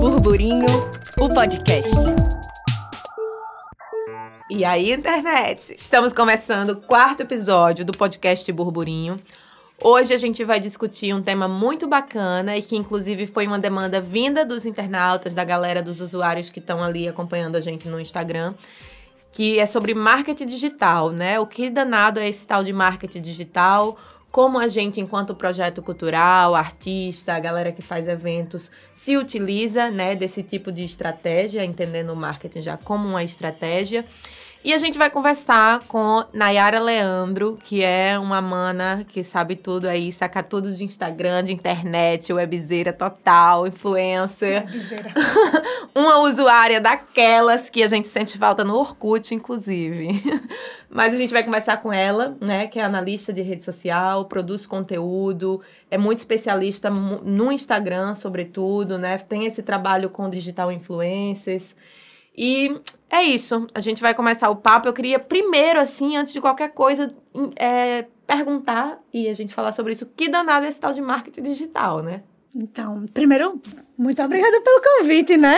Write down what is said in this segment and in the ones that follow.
Burburinho, o podcast. E aí, internet? Estamos começando o quarto episódio do podcast Burburinho. Hoje a gente vai discutir um tema muito bacana e que, inclusive, foi uma demanda vinda dos internautas, da galera dos usuários que estão ali acompanhando a gente no Instagram, que é sobre marketing digital, né? O que danado é esse tal de marketing digital? Como a gente, enquanto projeto cultural, artista, a galera que faz eventos, se utiliza, né, desse tipo de estratégia, entendendo o marketing já como uma estratégia. E a gente vai conversar com Nayara Leandro, que é uma mana que sabe tudo aí, saca tudo de Instagram, de internet, webzeira total, influencer. Webzeira. uma usuária daquelas que a gente sente falta no Orkut, inclusive. Mas a gente vai conversar com ela, né, que é analista de rede social, produz conteúdo, é muito especialista no Instagram, sobretudo, né? Tem esse trabalho com digital influencers. E é isso. A gente vai começar o papo. Eu queria primeiro, assim, antes de qualquer coisa, é, perguntar e a gente falar sobre isso. Que danado é esse tal de marketing digital, né? Então, primeiro, muito obrigada pelo convite, né?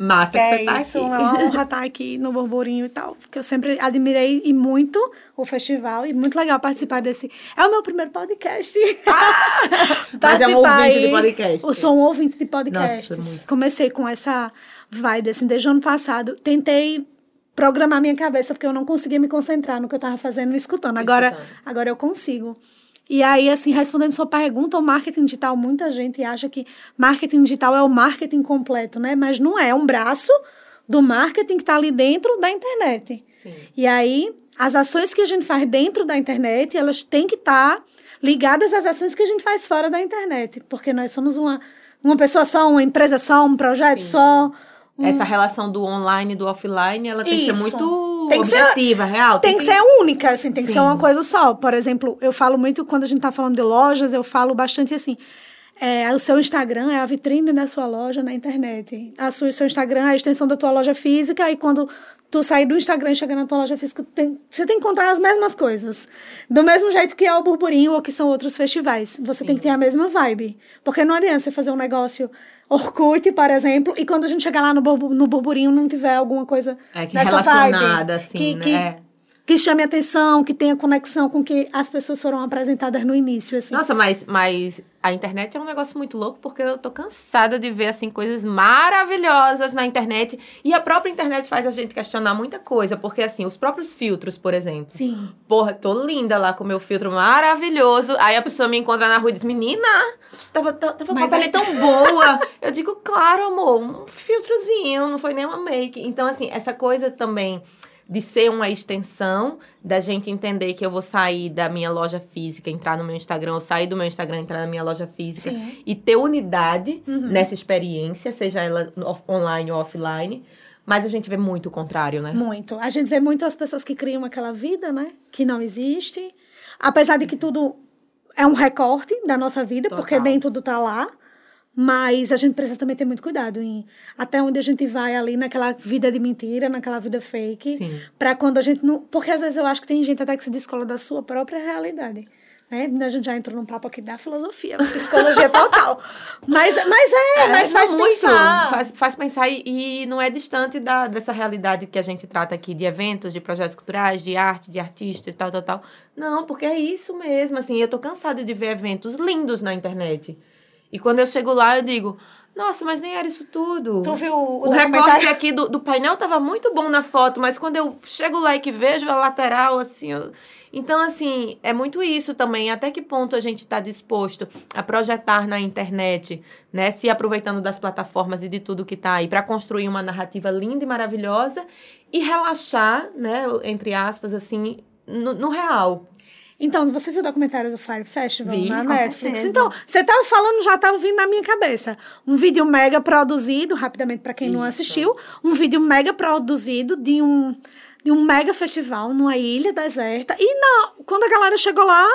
Massa que, que você tá isso, aqui. É uma honra estar aqui no Burburinho e tal, porque eu sempre admirei e muito o festival e muito legal participar desse. É o meu primeiro podcast. Ah, mas é um ouvinte de podcast. Eu sou um ouvinte de muito. Comecei com essa vibe assim desde o ano passado. Tentei programar minha cabeça porque eu não conseguia me concentrar no que eu estava fazendo e escutando. Agora, Escutando. agora eu consigo. E aí, assim, respondendo sua pergunta, o marketing digital, muita gente acha que marketing digital é o marketing completo, né? Mas não é, é um braço do marketing que está ali dentro da internet. Sim. E aí, as ações que a gente faz dentro da internet, elas têm que estar ligadas às ações que a gente faz fora da internet. Porque nós somos uma, uma pessoa só, uma empresa só, um projeto Sim. só. Um- Essa relação do online e do offline, ela tem que ser Isso. muito Tem que ser- objetiva, real. Tem que ser única, assim, tem que Sim. ser uma coisa só. Por exemplo, eu falo muito, quando a gente tá falando de lojas, eu falo bastante assim. é, o seu Instagram é a vitrine da sua loja na internet. A sua, o seu Instagram é a extensão da tua loja física. E quando tu sair do Instagram e chegar na tua loja física, tu tem- você tem que encontrar as mesmas coisas. Do mesmo jeito que é o Burburinho ou que são outros festivais. Você tem que ter a mesma vibe. Porque não adianta você fazer um negócio Orkut, por exemplo, e quando a gente chegar lá no, burbu- no Burburinho não tiver alguma coisa É que nessa relacionada, vibe, assim, que, né? que, É. que chame atenção, que tenha conexão com que as pessoas foram apresentadas no início, assim. Nossa, mas, mas a internet é um negócio muito louco, porque eu tô cansada de ver, assim, coisas maravilhosas na internet. E a própria internet faz a gente questionar muita coisa, porque, assim, os próprios filtros, por exemplo. Sim. Porra, tô linda lá com o meu filtro maravilhoso. Aí a pessoa me encontra na rua e diz: Menina, tava, tava com a Mas pele é- tão boa. Eu digo: Claro, amor, um filtrozinho, não foi nem uma make. Então, assim, essa coisa também de ser uma extensão da gente entender que eu vou sair da minha loja física, entrar no meu Instagram, ou sair do meu Instagram, entrar na minha loja física Sim. e ter unidade Uhum. nessa experiência, seja ela online ou offline. Mas a gente vê muito o contrário, né? Muito. A gente vê muito as pessoas que criam aquela vida, né? Que não existe. Apesar de que tudo é um recorte da nossa vida, Total. porque nem tudo tá lá. Mas a gente precisa também ter muito cuidado em até onde a gente vai ali naquela vida de mentira, naquela vida fake. Pra quando a gente não. Porque às vezes eu acho que tem gente até que se descola da sua própria realidade. Né? A gente já entrou num papo aqui da filosofia, psicologia total. Mas, mas é, mas não, faz muito. pensar. Faz, faz pensar e, e não é distante da, dessa realidade que a gente trata aqui de eventos, de projetos culturais, de arte, de artistas, tal, tal, tal. Não, porque é isso mesmo, assim, eu tô cansada de ver eventos lindos na internet. E quando eu chego lá, eu digo, nossa, mas nem era isso tudo. Tu viu o, O recorte aqui do, do painel tava muito bom na foto, mas quando eu chego lá e que vejo a lateral, assim. eu- Então, assim, é muito isso também. Até que ponto a gente está disposto a projetar na internet, né? Se aproveitando das plataformas e de tudo que tá aí, para construir uma narrativa linda e maravilhosa e relaxar, né? Entre aspas, assim, no, no real. Então, você viu o documentário do Fire Festival Vi, na Netflix? certeza. Então, você tava falando, já tava vindo na minha cabeça. Um vídeo mega produzido, rapidamente para quem não Isso. assistiu, um vídeo mega produzido de um de um mega festival numa ilha deserta. E na, quando a galera chegou lá,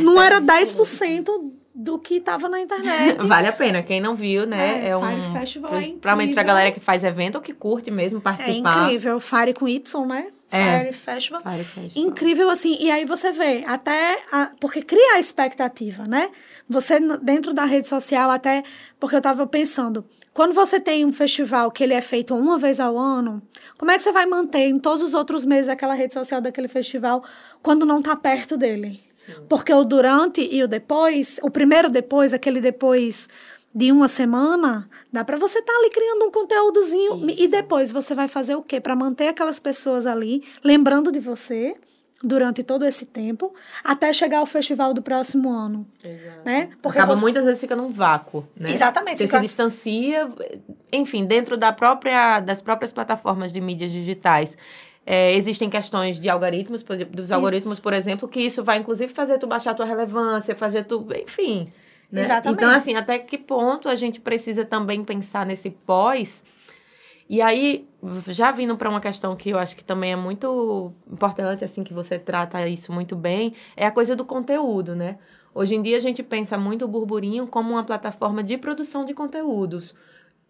não era experiência 10% do que tava na internet. Vale a pena. Quem não viu, né? É, É, um. Fire Festival é Principalmente pra incrível. galera que faz evento ou que curte mesmo É participar. incrível. Fire com Y, né? É. Fire Festival. Fire Festival. Incrível, assim. E aí você vê, até. a- porque cria a expectativa, né? Você, dentro da rede social, até. Porque eu tava pensando. Quando você tem um festival que ele é feito uma vez ao ano, como é que você vai manter em todos os outros meses aquela rede social daquele festival quando não tá perto dele? Porque o durante e o depois, o primeiro depois, aquele depois de uma semana, dá para você estar ali criando um conteúdozinho e depois você vai fazer o quê? Para manter aquelas pessoas ali lembrando de você durante todo esse tempo, até chegar ao festival do próximo ano, né? Porque Acaba você- muitas vezes fica num vácuo, né? Exatamente, Você fica- se distancia, enfim, dentro da própria, das próprias plataformas de mídias digitais. É, existem questões de algoritmos, dos algoritmos, por exemplo, que isso vai inclusive fazer tu baixar tua relevância, fazer tu, enfim. né? Exatamente. Então, assim, até que ponto a gente precisa também pensar nesse pós e aí, já vindo para uma questão que eu acho que também é muito importante, assim, que você trata isso muito bem, é a coisa do conteúdo, né? Hoje em dia a gente pensa muito o Burburinho como uma plataforma de produção de conteúdos.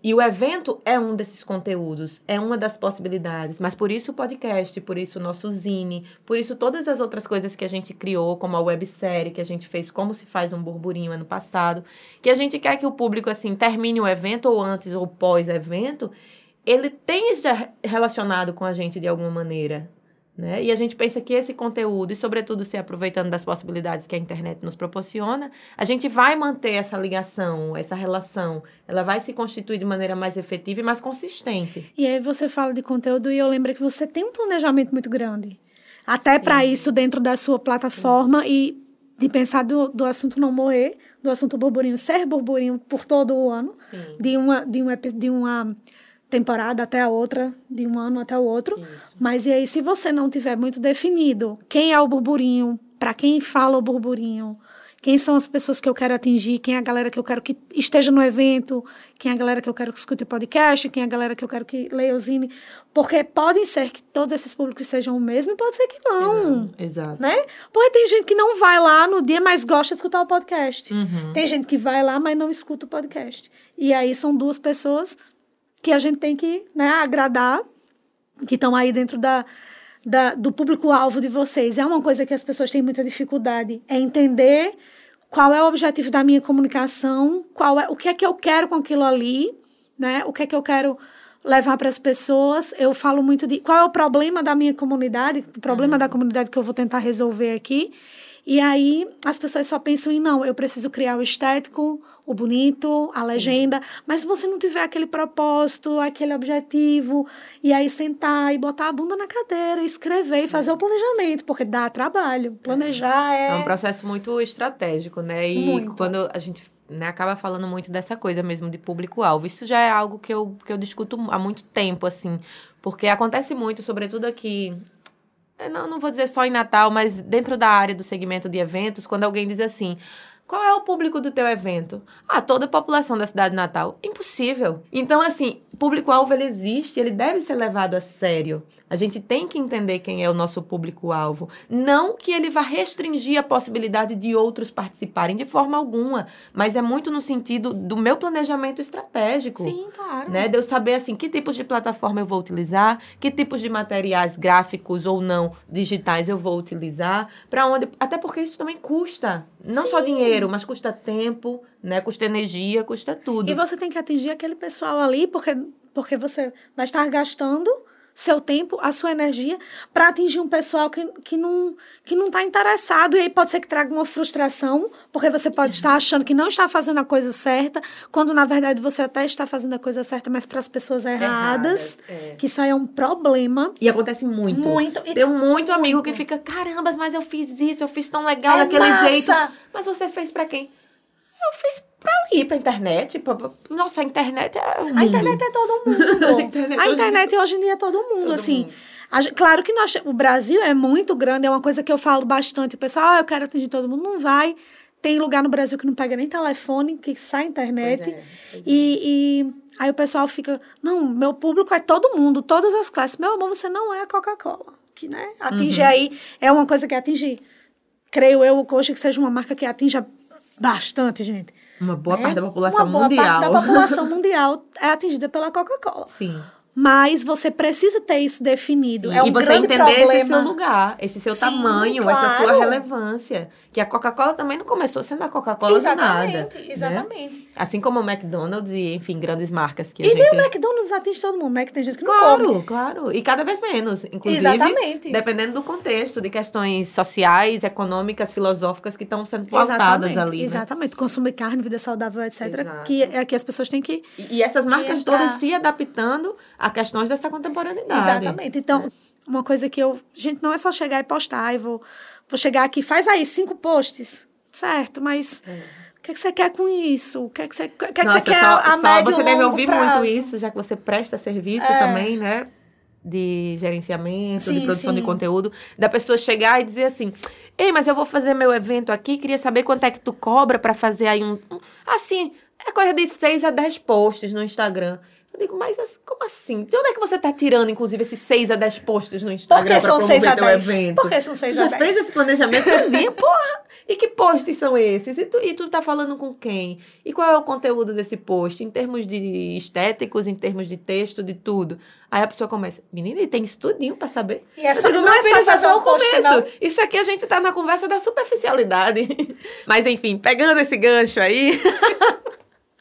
E o evento é um desses conteúdos, é uma das possibilidades. Mas por isso o podcast, por isso o nosso zine, por isso todas as outras coisas que a gente criou, como a websérie que a gente fez Como se faz um burburinho ano passado, que a gente quer que o público, assim, termine o evento ou antes ou pós-evento, ele tem já relacionado com a gente de alguma maneira. Né? E a gente pensa que esse conteúdo, e sobretudo se aproveitando das possibilidades que a internet nos proporciona, a gente vai manter essa ligação, essa relação. Ela vai se constituir de maneira mais efetiva e mais consistente. E aí você fala de conteúdo e eu lembro que você tem um planejamento muito grande. Até para isso dentro da sua plataforma e de pensar do, do assunto não morrer, do assunto burburinho ser burburinho por todo o ano, Sim. de uma de um epi- de uma temporada até a outra, de um ano até o outro. Isso. Mas e aí se você não tiver muito definido quem é o burburinho, para quem fala o burburinho, quem são as pessoas que eu quero atingir, quem é a galera que eu quero que esteja no evento, quem é a galera que eu quero que escute o podcast, quem é a galera que eu quero que leia o zine. Porque podem ser que todos esses públicos sejam o mesmo e pode ser que não. Exato. Né? Porque tem gente que não vai lá no dia, mas gosta de escutar o podcast. Uhum. Tem gente que vai lá, mas não escuta o podcast. E aí são duas pessoas que a gente tem que né, agradar, que estão aí dentro da, da- do público-alvo de vocês. É uma coisa que as pessoas têm muita dificuldade, é entender qual é o objetivo da minha comunicação, qual é o que é que eu quero com aquilo ali, né? O que é que eu quero levar para as pessoas. Eu falo muito de qual é o problema da minha comunidade, o problema da comunidade que eu vou tentar resolver aqui. E aí as pessoas só pensam em não, eu preciso criar o estético, o bonito, a legenda, mas se você não tiver aquele propósito, aquele objetivo, e aí sentar e botar a bunda na cadeira, escrever e fazer o planejamento, porque dá trabalho. Planejar é, É um processo muito estratégico, né? E Muito. quando a gente né, acaba falando muito dessa coisa mesmo de público-alvo, isso já é algo que eu, que eu discuto há muito tempo, assim, porque acontece muito, sobretudo aqui. Não, não vou dizer só em Natal, mas dentro da área do segmento de eventos, quando alguém diz assim. Qual é o público do teu evento? Ah, toda a população da cidade de Natal. Impossível. Então, assim, público-alvo ele existe, ele deve ser levado a sério. A gente tem que entender quem é o nosso público-alvo. Não que ele vá restringir a possibilidade de outros participarem de forma alguma, mas é muito no sentido do meu planejamento estratégico. Sim, claro. Né? De eu saber assim, que tipos de plataforma eu vou utilizar, que tipos de materiais gráficos ou não digitais eu vou utilizar, para onde. Até porque isso também custa. Não só dinheiro, mas custa tempo, né? Custa energia, custa tudo. E você tem que atingir aquele pessoal ali, porque, porque você vai estar gastando seu tempo, a sua energia, para atingir um pessoal que, que não que não está interessado. E aí pode ser que traga uma frustração, porque você pode estar achando que não está fazendo a coisa certa, quando na verdade você até está fazendo a coisa certa, mas para as pessoas erradas. Erradas, é. Que isso aí é um problema. E acontece muito. Muito. E- Tem muito amigo que fica, caramba, mas eu fiz isso, eu fiz tão legal É daquele massa. jeito. Mas você fez pra quem? Eu fiz pra ali, pra internet. Pra... pra- Nossa, a internet é o mundo. A internet é todo mundo. A internet a hoje- internet hoje em dia é todo mundo, Todo assim. mundo. A claro que nós, o Brasil é muito grande, é uma coisa que eu falo bastante. O pessoal, ah, eu quero atingir todo mundo. Não vai. Tem lugar no Brasil que não pega nem telefone, que sai internet. Pois é, pois é. E, e aí o pessoal fica, não, meu público é todo mundo, todas as classes. Meu amor, você não é a Coca-Cola. Que, né? Atingir Uhum. aí é uma coisa que atingir. Creio eu hoje que seja uma marca que atinja bastante, gente. Uma boa né? parte da população Uma boa mundial. parte da população mundial é atingida pela Coca-Cola. Sim. Mas você precisa ter isso definido. É um e você grande entender problema. esse seu lugar, esse seu Sim, tamanho, essa sua claro. relevância. Que a Coca-Cola também não começou sendo a Coca-Cola do nada. Exatamente, né? Assim como o McDonald's e, enfim, grandes marcas que a E gente... nem o McDonald's atinge todo mundo, né? Que tem gente que não Claro, come. claro. E cada vez menos. Inclusive, Exatamente. dependendo do contexto, de questões sociais, econômicas, filosóficas que estão sendo pautadas ali. né? exatamente. Consumo de carne, vida saudável, etc. Exato. Que é que as pessoas têm que. E e essas marcas todas se adaptando a questões dessa contemporaneidade. Exatamente. Então, uma coisa que eu. Gente, não é só chegar e postar e vou, vou chegar aqui, faz aí cinco posts. Certo, mas. O que, é que você quer com isso? O que, é que você, que, é que Nossa, você quer só, a só médio você deve ouvir prazo? muito isso, já que você presta serviço É. também, né? De gerenciamento, de Sim, produção de sim. conteúdo, da pessoa chegar e dizer assim: Ei, mas eu vou fazer meu evento aqui, queria saber quanto é que tu cobra pra fazer aí um. um-" Assim, é coisa de 6 a 10 posts no Instagram. Eu digo, mas as- como assim? De onde é que você tá tirando, inclusive, esses 6 a 10 posts no Instagram Porque pra são promover 6 a teu 10? evento? Por que são 6 tu a já 10? fez esse planejamento todinho? Porra! E que posts são esses? E tu, e tu tá falando com quem? E qual é o conteúdo desse post? Em termos de estéticos, em termos de texto, de tudo. Aí a pessoa começa, menina, e tem isso tudinho pra saber. E é Eu só- digo, não meu é só filho, isso é só o começo. não. Isso aqui a gente tá na conversa da superficialidade. Mas enfim, pegando esse gancho aí.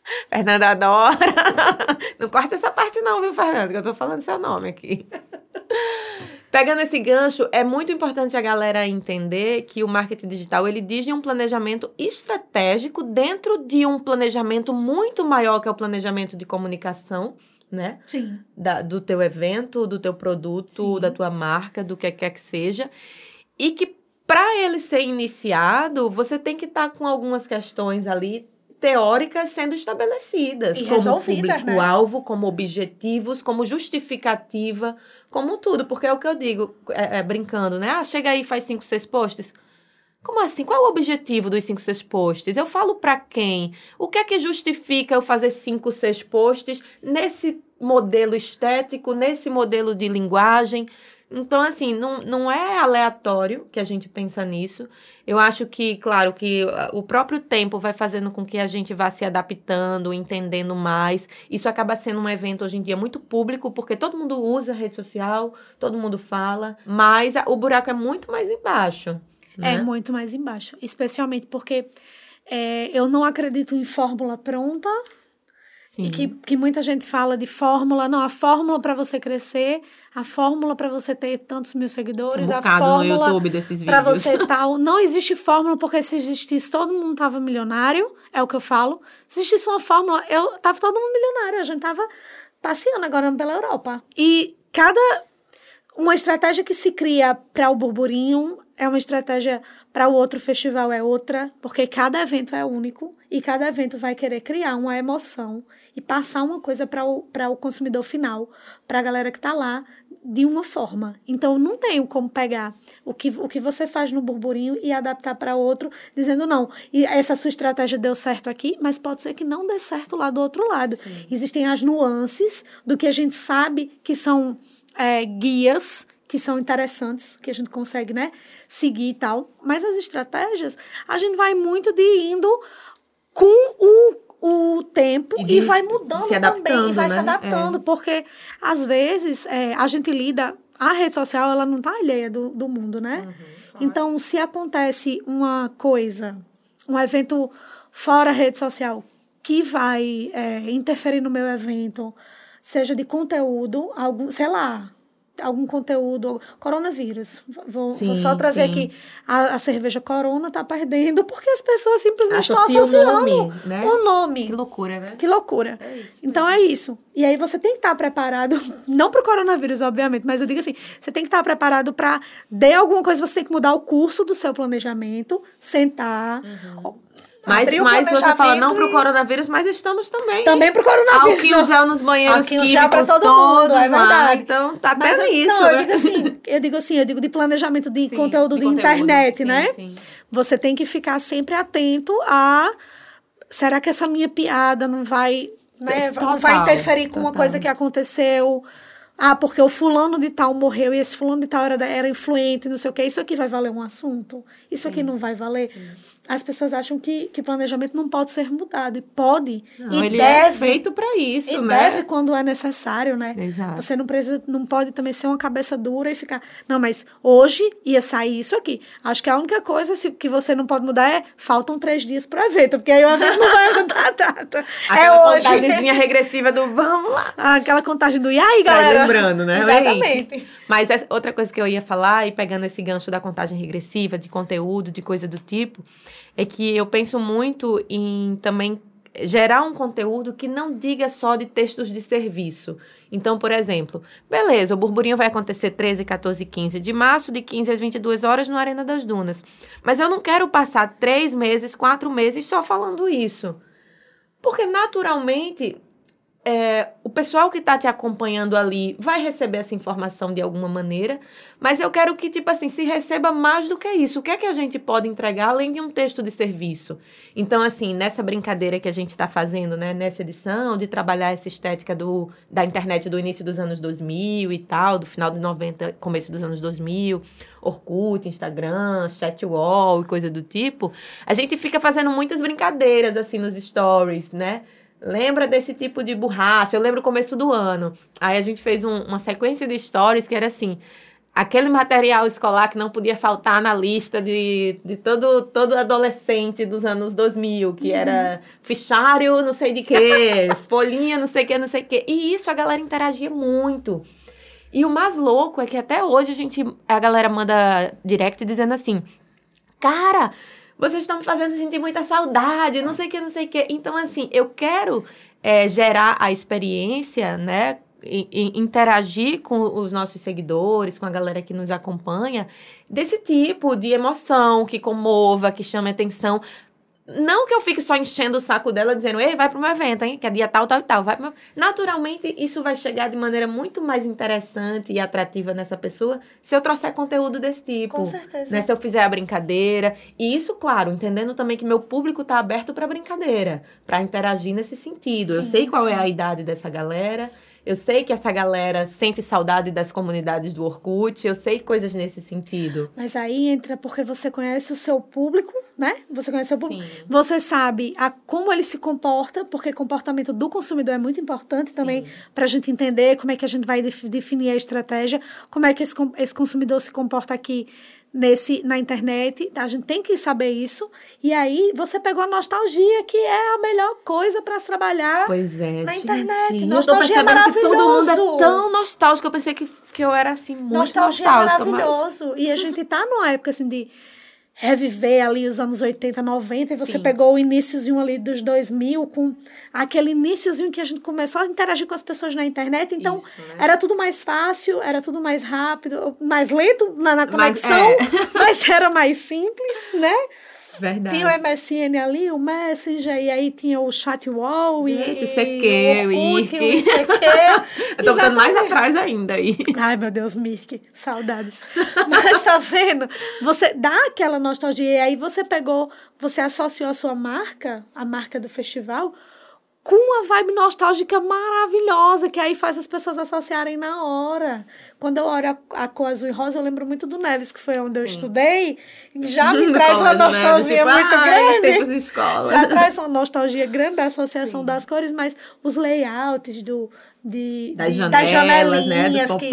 Fernanda adora. Não corte essa parte, não, viu, Fernanda? Que eu tô falando seu nome aqui. Pegando esse gancho, é muito importante a galera entender que o marketing digital ele diz de um planejamento estratégico dentro de um planejamento muito maior que é o planejamento de comunicação, né? Sim. da- do teu evento, do teu produto, Sim. da tua marca, do que quer que seja. E que para ele ser iniciado, você tem que estar com algumas questões ali teóricas sendo estabelecidas, E como né? público-alvo, como objetivos, como justificativa, como tudo, porque é o que eu digo, é, é, brincando, né? Ah, chega aí e faz cinco, seis posts. Como assim? Qual é o objetivo dos cinco, seis posts? Eu falo pra quem? O que é que justifica eu fazer cinco, seis posts nesse modelo estético, nesse modelo de linguagem? Então, assim, não, não é aleatório que a gente pensa nisso. Eu acho que, claro, que ah, o próprio tempo vai fazendo com que a gente vá se adaptando, entendendo mais. Isso acaba sendo um evento hoje em dia muito público, porque todo mundo usa rede social, todo mundo fala, mas o buraco é muito mais embaixo. É né? muito mais embaixo. Especialmente porque é, eu não acredito em fórmula pronta. Sim. E que, que muita gente fala de fórmula. Não, a fórmula para você crescer, a fórmula para você ter tantos mil seguidores, um a bocado no fórmula YouTube desses vídeos. para você tal. Não existe fórmula, porque se existisse, todo mundo tava milionário, é o que eu falo. Se existisse uma fórmula, eu tava todo mundo milionário, a gente tava passeando agora pela Europa. E cada uma estratégia que se cria para o burburinho é uma estratégia para o outro festival é outra, porque cada evento é único e cada evento vai querer criar uma emoção e passar uma coisa para o, o consumidor final, para a galera que está lá, de uma forma. Então, não tenho como pegar o que, o que você faz no burburinho e adaptar para outro, dizendo não, e essa sua estratégia deu certo aqui, mas pode ser que não dê certo lá do outro lado. Existem as nuances do que a gente sabe que são é, guias que são interessantes, que a gente consegue, né, seguir e tal. Mas as estratégias, a gente vai muito de indo com o, o tempo E e, de vai mudando se também, e vai se né? adaptando, porque às vezes é, a gente lida, a rede social, ela não tá alheia do, do mundo, né? Uhum, Então, se acontece uma coisa, um evento fora rede social, que vai é, interferir no meu evento, seja de conteúdo, algum, sei lá, algum conteúdo, coronavírus. Vou, Sim, vou só trazer sim. aqui. A, a cerveja Corona tá perdendo porque as pessoas simplesmente estão Associa o associando nome, né? o nome. Que loucura, né? Que loucura. É isso. Então é isso. E aí você tem que estar preparado, não para o coronavírus, obviamente, mas eu digo assim, você tem que estar preparado para der alguma coisa, você tem que mudar o curso do seu planejamento, sentar, Mas, mas você fala não pro coronavírus, mas estamos também. também para o coronavírus. Álcool gel nos banheiros Álcool em gel pra químicos todo mundo, todos é lá. verdade. Então, tá até eu- nisso, não, né? eu digo assim, eu digo assim, eu digo de planejamento de Sim, conteúdo de, conteúdo. internet, Sim, né? sim. Você tem que ficar sempre atento a será que essa minha piada não vai, né, Total, não vai interferir com uma total. coisa que aconteceu? Ah, porque o fulano de tal morreu e esse fulano de tal era, era influente, não sei o quê, isso aqui vai valer um assunto? Isso aqui não vai valer? Sim. As pessoas acham que, que planejamento não pode ser mudado. E pode. Não, e ele deve, é feito para isso, e né? deve quando é necessário, né? Exato. Você não precisa, não pode também ser uma cabeça dura e ficar. Não, mas hoje ia sair isso aqui. Acho que a única coisa que você não pode mudar é faltam três dias para o evento, porque aí o evento não vai mudar a data. Aquela é contagemzinha regressiva do vamos lá. Aquela contagem do e aí, galera? Lembrando, né? Exatamente. Mas outra coisa que eu ia falar, e pegando esse gancho da contagem regressiva, de conteúdo, de coisa do tipo, é que eu penso muito em também gerar um conteúdo que não diga só de textos de serviço. Então, por exemplo, beleza, o burburinho vai acontecer 13, 14 e 15 de março, de 15 às 22 horas no Arena das Dunas. Mas eu não quero passar três meses, quatro meses só falando isso. Porque, naturalmente, é, o pessoal que está te acompanhando ali vai receber essa informação de alguma maneira, mas eu quero que, tipo assim, se receba mais do que isso. O que é que a gente pode entregar além de um texto de serviço? Então, assim, nessa brincadeira que a gente está fazendo, né, nessa edição, de trabalhar essa estética do, da internet do início dos anos 2000 e tal, do final de 90, começo dos anos 2000, Orkut, Instagram, chatwall e coisa do tipo, a gente fica fazendo muitas brincadeiras, assim, nos stories, né? Lembra desse tipo de borracha? Eu lembro o começo do ano. Aí a gente fez um, uma sequência de stories que era assim: aquele material escolar que não podia faltar na lista de, de todo, todo adolescente dos anos 2000, que era fichário não sei de quê, folhinha não sei o que, não sei o quê. E isso a galera interagia muito. E o mais louco é que até hoje a gente a galera manda direct dizendo assim: "Cara, vocês estão me fazendo sentir muita saudade, não sei o que, não sei o que. Então, assim, eu quero é, gerar a experiência, né? Interagir com os nossos seguidores, com a galera que nos acompanha, desse tipo de emoção que comova, que chame atenção, não que eu fique só enchendo o saco dela dizendo, ei, vai pro meu evento, hein? Que é dia tal, tal, tal. Vai. Naturalmente, isso vai chegar de maneira muito mais interessante e atrativa nessa pessoa se eu trouxer conteúdo desse tipo. Com certeza. Né? Se eu fizer a brincadeira. E isso, claro, entendendo também que meu público tá aberto para brincadeira, para interagir nesse sentido. Sim, eu sei qual sim. é a idade dessa galera. Eu sei que essa galera sente saudade das comunidades do Orkut, eu sei coisas nesse sentido. Mas aí entra porque você conhece o seu público, né? Você conhece o seu público. Sim. Você sabe a, como ele se comporta, porque comportamento do consumidor é muito importante também para a gente entender como é que a gente vai definir a estratégia, como é que esse, esse consumidor se comporta aqui nesse na internet, a gente tem que saber isso. E aí você pegou a nostalgia, que é a melhor coisa para se trabalhar pois é, na gente, internet. Nostalgia é maravilhoso. que todo mundo é tão nostálgico. Eu pensei que, que eu era assim muito nostalgia nostálgica, é maravilhoso. Mas... E a gente tá numa época assim de reviver ali os anos 80, 90, e você Sim. pegou o iníciozinho ali dos 2000, com aquele iníciozinho que a gente começou a interagir com as pessoas na internet, então Isso, né? era tudo mais fácil, era tudo mais rápido, mais lento na, na conexão, mas, é. mas era mais simples, né? Verdade. Tinha o MSN ali, o Messenger, e aí tinha o Chatwall Gente, e. CQ, o IRC. Eu tô ficando mais atrás ainda aí. Ai, meu Deus, Mirk, saudades. Mas tá vendo? Você dá aquela nostalgia, e aí você pegou, você associou a sua marca, a marca do festival, com uma vibe nostálgica maravilhosa, que aí faz as pessoas associarem na hora. Quando eu olho a, a cor azul e rosa, eu lembro muito do Neves, que foi onde eu Sim. estudei, já me traz uma nostalgia Neves, tipo, muito grande. Tempos de escola. Já traz uma nostalgia grande da associação Sim. das cores, mas os layouts do, de, das, de, janelas, das janelinhas, né? que,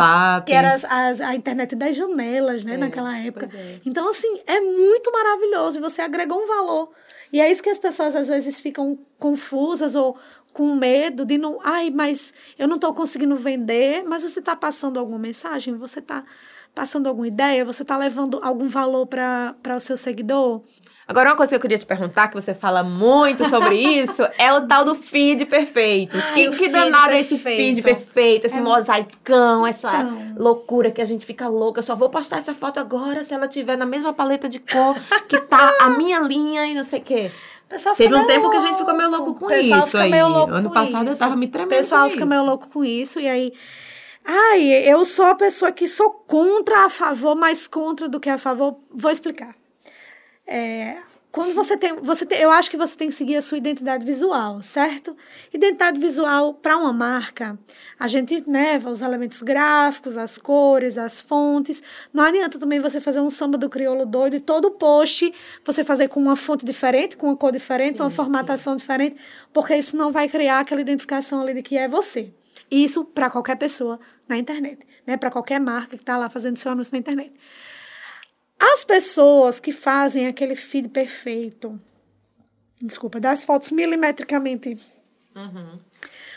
que era as, as, a internet das janelas, né, é, naquela época. É. Então, assim, é muito maravilhoso e você agregou um valor. E é isso que as pessoas às vezes ficam confusas ou com medo de não. Ai, mas eu não estou conseguindo vender, mas você está passando alguma mensagem? Você está passando alguma ideia? Você está levando algum valor para o seu seguidor? Agora, uma coisa que eu queria te perguntar, que você fala muito sobre isso, é o tal do feed perfeito. Ai, que, que danado é esse feed perfeito, esse é mosaicão, essa tão. loucura que a gente fica louca. Eu só vou postar essa foto agora se ela tiver na mesma paleta de cor que tá a minha linha e não sei o quê. Teve um tempo louco. que a gente ficou meio louco com isso aí. ano passado eu tava me tremendo. O pessoal fica isso. meio louco com isso e aí Ai, eu sou a pessoa que sou contra a favor, mais contra do que a favor. Vou explicar. É, quando você tem, você tem, eu acho que você tem que seguir a sua identidade visual, certo? Identidade visual para uma marca, a gente né, os elementos gráficos, as cores, as fontes. Não adianta também você fazer um samba do crioulo doido e todo post você fazer com uma fonte diferente, com uma cor diferente, sim, uma formatação sim. diferente, porque isso não vai criar aquela identificação ali de que é você. Isso para qualquer pessoa na internet, né? Para qualquer marca que está lá fazendo seu anúncio na internet. As pessoas que fazem aquele feed perfeito, desculpa, das fotos milimetricamente uhum.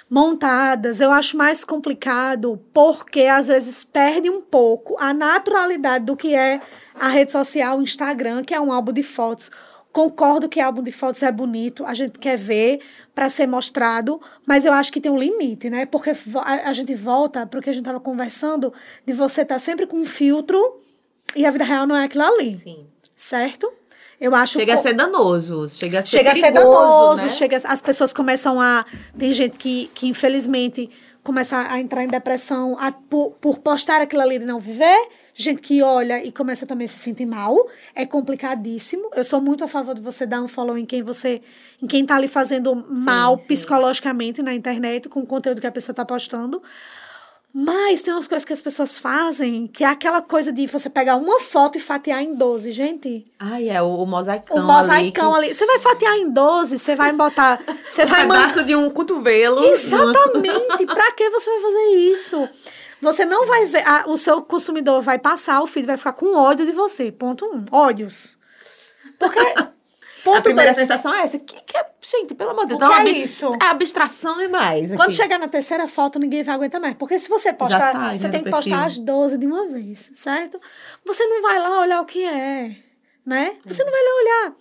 montadas, eu acho mais complicado porque às vezes perde um pouco a naturalidade do que é a rede social, o Instagram, que é um álbum de fotos. Concordo que álbum de fotos é bonito, a gente quer ver para ser mostrado, mas eu acho que tem um limite, né? Porque a, gente volta para o que a gente estava conversando, de você estar tá sempre com um filtro e a vida real não é aquilo ali. Sim. Certo? Eu acho Chega a ser danoso, chega a ser chega perigoso, a ser danoso, né? chega as pessoas começam a tem gente que, que infelizmente começa a entrar em depressão a, por, por postar aquilo ali de não viver, gente que olha e começa também a se sentir mal, é complicadíssimo. Eu sou muito a favor de você dar um follow em quem você, em quem tá ali fazendo mal sim, sim. psicologicamente na internet com o conteúdo que a pessoa tá postando. Mas tem umas coisas que as pessoas fazem, que é aquela coisa de você pegar uma foto e fatiar em 12, gente. Ai, é o, o mosaicão. O mosaicão ali, que... ali. Você vai fatiar em 12, você vai botar. Você um vai pedaço man... de um cotovelo. Exatamente. pra que você vai fazer isso? Você não vai ver. O seu consumidor vai passar, o filho vai ficar com ódio de você. Ponto um. Ódios. Porque. Ponto a primeira sensação é essa. Que, que é, gente, pelo amor de Deus. É isso? É abstração demais. Quando chegar na terceira foto, ninguém vai aguentar mais. Porque se você postar, sai, você né, tem que postar as 12 de uma vez, certo? Você não vai lá olhar o que é, né? Você não vai lá olhar.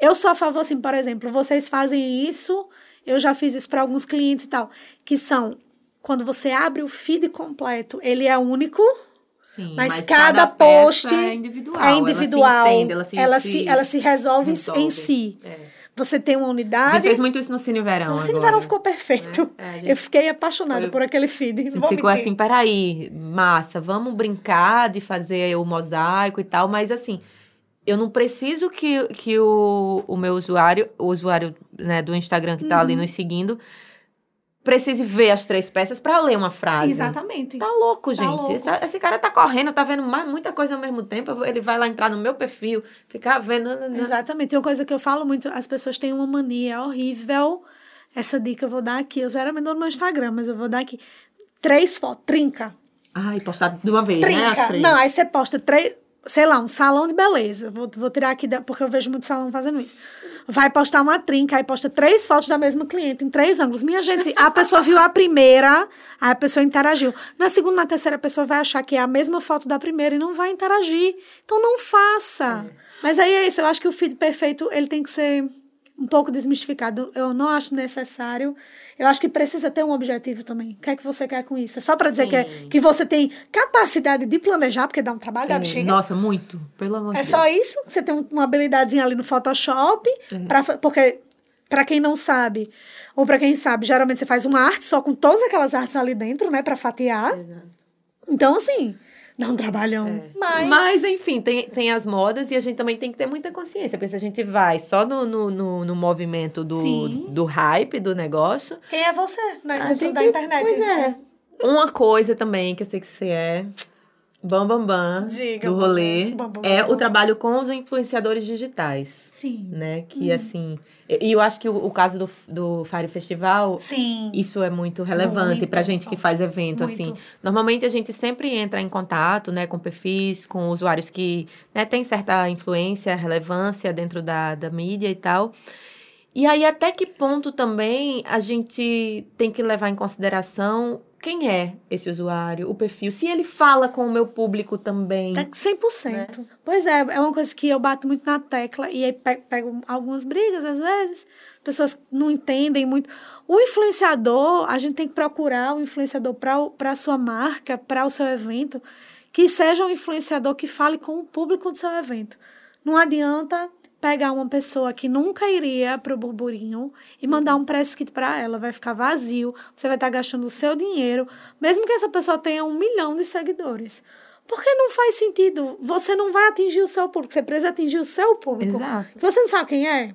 Eu sou a favor, assim, por exemplo, vocês fazem isso, eu já fiz isso para alguns clientes e tal, que são quando você abre o feed completo, ele é único Sim, mas, mas cada, cada post é individual. É individual. Ela se, entende, ela se, ela se, ela se resolve, resolve. em si. É. Você tem uma unidade. A gente fez muito isso no Cine Verão. O Cine Verão ficou perfeito. É, gente... Eu fiquei apaixonada Foi... por aquele feed. Ficou mentir. assim, peraí, massa, vamos brincar de fazer o mosaico e tal, mas assim, eu não preciso que, que o, o meu usuário, o usuário né, do Instagram que está uhum. ali nos seguindo, precise ver as três peças para ler uma frase. Exatamente. Tá louco, tá gente. Louco. Esse, esse, cara tá correndo, tá vendo mais, muita coisa ao mesmo tempo. Ele vai lá entrar no meu perfil, ficar vendo. Exatamente. Tem uma coisa que eu falo muito: as pessoas têm uma mania horrível. Essa dica eu vou dar aqui. Eu geralmente dou no meu Instagram, mas eu vou dar aqui. Três fotos, trinca. Ai, postar de uma vez, trinca. né? As três. Não, aí você posta três sei lá, um salão de beleza. Vou, vou tirar aqui, porque eu vejo muito salão fazendo isso. Vai postar uma trinca, aí posta três fotos da mesma cliente, em três ângulos. Minha gente, a pessoa viu a primeira, aí a pessoa interagiu. Na segunda, na terceira, a pessoa vai achar que é a mesma foto da primeira e não vai interagir. Então, não faça. É. Mas aí é isso, eu acho que o feed perfeito, ele tem que ser um pouco desmistificado. Eu não acho necessário. Eu acho que precisa ter um objetivo também. O que é que você quer com isso? É só para dizer que, é, que você tem capacidade de planejar, porque dá um trabalho da é, Nossa, muito. Pelo amor de é Deus. É só isso? Você tem uma habilidadezinha ali no Photoshop, é. pra, porque para quem não sabe, ou para quem sabe, geralmente você faz uma arte só com todas aquelas artes ali dentro, né, para fatiar. Exato. Então, assim, Dá um trabalhão. É. Mas... Mas, enfim, tem, tem as modas e a gente também tem que ter muita consciência. Porque se a gente vai só no, no, no, no movimento do, do hype do negócio. Quem é você, né? A gente, da internet. Pois é. Uma coisa também que eu sei que você é bam bam bam Diga, do rolê bam, bam, é o trabalho com os influenciadores digitais. Sim. Né? Que, hum. assim... E eu acho que o, o, caso do, do Fire Festival... Sim. Isso é muito relevante muito, pra gente que faz evento, muito. assim. Normalmente, a gente sempre entra em contato, né? Com perfis, com usuários que né, têm certa influência, relevância dentro da, da mídia e tal. E aí, até que ponto também a gente tem que levar em consideração quem é esse usuário, o perfil, se ele fala com o meu público também. 100%. Né? Pois é, é uma coisa que eu bato muito na tecla e aí pego, algumas brigas às vezes, pessoas não entendem muito. O influenciador, a gente tem que procurar o influenciador para a sua marca, para o seu evento, que seja um influenciador que fale com o público do seu evento. Não adianta pegar uma pessoa que nunca iria para o burburinho e mandar um press kit para ela. Vai ficar vazio, você vai estar tá gastando o seu dinheiro, mesmo que essa pessoa tenha um milhão de seguidores. Porque não faz sentido. Você não vai atingir o seu público. Você precisa atingir o seu público. Exato. Você não sabe quem é?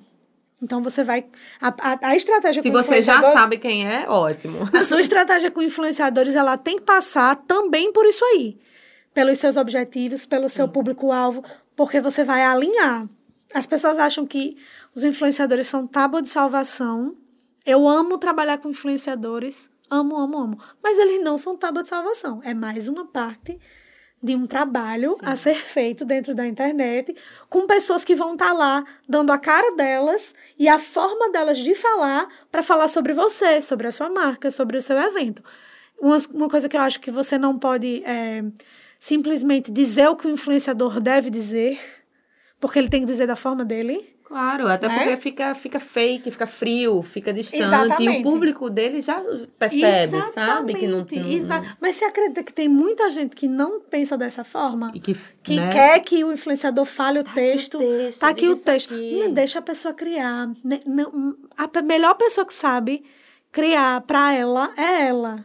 Então você vai. A, a, a estratégia Se com você já sabe quem é, ótimo. a sua estratégia com influenciadores, ela tem que passar também por isso aí. Pelos seus objetivos, pelo seu público-alvo, porque você vai alinhar. As pessoas acham que os influenciadores são tábua de salvação. Eu amo trabalhar com influenciadores. Amo, amo, amo. Mas eles não são tábua de salvação. É mais uma parte de um trabalho a ser feito dentro da internet com pessoas que vão estar lá dando a cara delas e a forma delas de falar para falar sobre você, sobre a sua marca, sobre o seu evento. Uma, uma coisa que eu acho que você não pode é, simplesmente dizer o que o influenciador deve dizer, porque ele tem que dizer da forma dele. Claro, até Né? porque fica, fica fake, fica frio, fica distante. E Exatamente. o público dele já percebe, sabe? Que não, Exatamente, não, exa- Mas você acredita que tem muita gente que não pensa dessa forma? E que, que né? quer que o influenciador fale o aqui o texto. texto, tá aqui o texto. aqui. Não, deixa a pessoa criar. Não- a melhor pessoa que sabe criar para ela é ela.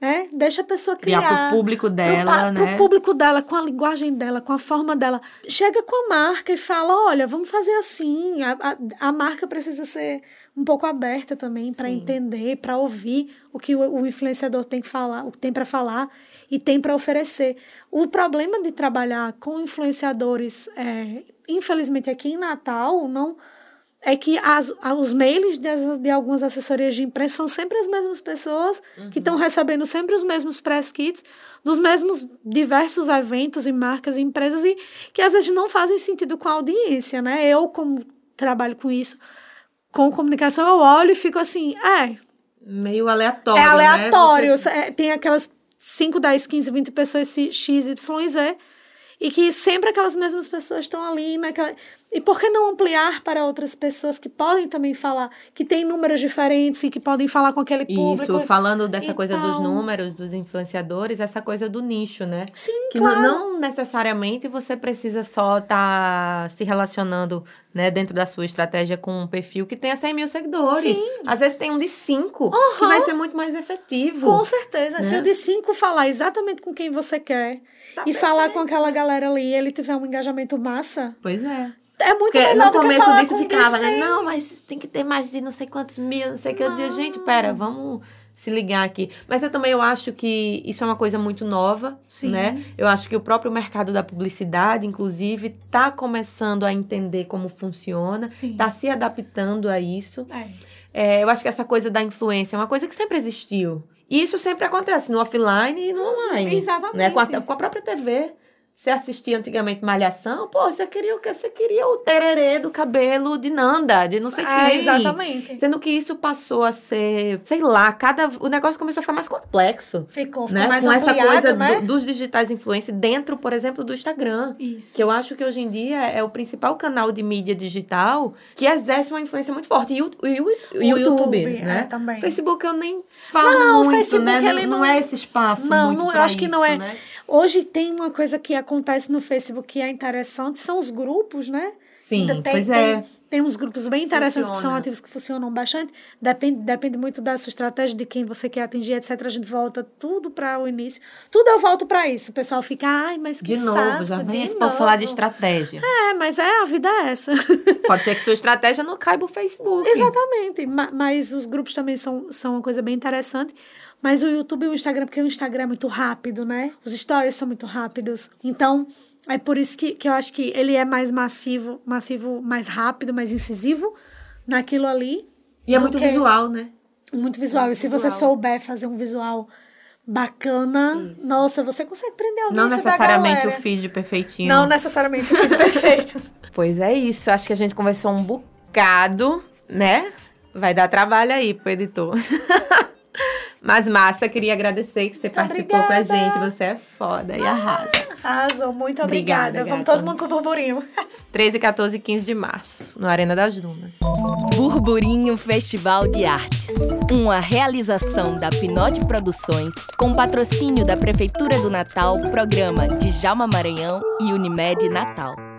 Né? Deixa a pessoa criar. Criar pro público dela, pro, né? Pro público dela, com a linguagem dela, com a forma dela. Chega com a marca e fala: olha, vamos fazer assim. A, a, a marca precisa ser um pouco aberta também para entender, para ouvir o que o, o influenciador tem que falar, o que tem para falar e tem para oferecer. O problema de trabalhar com influenciadores, é, infelizmente aqui em Natal, não é que as, os mails das- de, algumas assessorias de imprensa são sempre as mesmas pessoas que estão recebendo sempre os mesmos press kits dos mesmos diversos eventos e marcas e empresas e que às vezes não fazem sentido com a audiência, né? Eu, como trabalho com isso, com comunicação, eu olho e fico assim, é, Meio aleatório. é né? aleatório. Você- É, Tem aquelas 5, 10, 15, 20 pessoas X, Y, Z. E que sempre aquelas mesmas pessoas estão ali naquela. E por que não ampliar para outras pessoas que podem também falar, que têm números diferentes e que podem falar com aquele público? Isso, falando dessa coisa dos Então- números, dos influenciadores, essa coisa do nicho, né? Sim, Que claro. não, não necessariamente você precisa só estar se relacionando né, dentro da sua estratégia com um perfil que tenha 100 mil seguidores. Sim. Às vezes tem um de 5, que vai ser muito mais efetivo. Com certeza. Se Né? o de cinco falar exatamente com quem você quer Tá e falar com aquela galera ali e ele tiver um engajamento massa, Pois é. É muito Porque melhor no começo disso ficava, né? 100. Não, mas tem que ter mais de não sei quantos mil, não sei o que. Eu dizia, gente, pera, vamos se ligar aqui. Mas eu também eu acho que isso é uma coisa muito nova, Sim. né? Eu acho que o próprio mercado da publicidade, inclusive, tá começando a entender como funciona, Sim. tá se adaptando a isso. É. É, eu acho que essa coisa da influência é uma coisa que sempre existiu. E isso sempre acontece no offline e no online. exatamente. Né? Com, a, com a própria TV. Você assistia antigamente Malhação, pô, você queria o quê? Você queria o tererê do cabelo de Nanda, de não sei É, quem. exatamente. Sendo que isso passou a ser, sei lá, cada. O negócio começou a ficar mais complexo. Ficou, ficou Né? mais Com essa ampliado, coisa né? do- dos digitais influência dentro, por exemplo, do Instagram. Isso. Que eu acho que hoje em dia é o principal canal de mídia digital que exerce uma influência muito forte. E o, e o- o YouTube, YouTube, né? é, também. Facebook eu nem falo Não, o muito, Facebook, né? Não, ele não é esse espaço Não, não, eu acho que não isso, é. né? Hoje tem uma coisa que acontece no Facebook que é interessante, são os grupos, né? Sim, tem, pois é. tem uns grupos bem interessantes que são Funciona. ativos que funcionam bastante. Depende, depende muito da sua estratégia, de quem você quer atingir, etc. A gente volta tudo para o início. Tudo eu volto para isso. O pessoal fica, ai, mas que De novo, saco, já vem esse povo falar de novo." estratégia. É, mas é, a vida é essa. Pode ser que sua estratégia não caiba o Facebook. Exatamente. Ma- Mas os grupos também são, são uma coisa bem interessante. Mas o YouTube e o Instagram, porque o Instagram é muito rápido, né? Os stories são muito rápidos. Então, é por isso que, que eu acho que ele é mais massivo, massivo, mais rápido, mais incisivo naquilo ali. E é muito que- visual, né? Muito visual. Muito e se você visual. souber fazer um visual bacana, nossa, você consegue prender a Não necessariamente o feed perfeitinho. Não necessariamente o feed perfeito. Pois é isso. Acho que a gente conversou um bocado, né? Vai dar trabalho aí pro editor. Mas massa, queria agradecer que você participou com a obrigada. gente. Você é foda e arrasa. Arrasou, muito Obrigada, obrigada. Vamos gata. todo mundo pro burburinho. 13, 14 e 15 de março, no Arena das Dunas. Burburinho Festival de Artes. Uma realização da Pinote Produções, com patrocínio da Prefeitura do Natal, programa de Jalma Maranhão e Unimed Natal.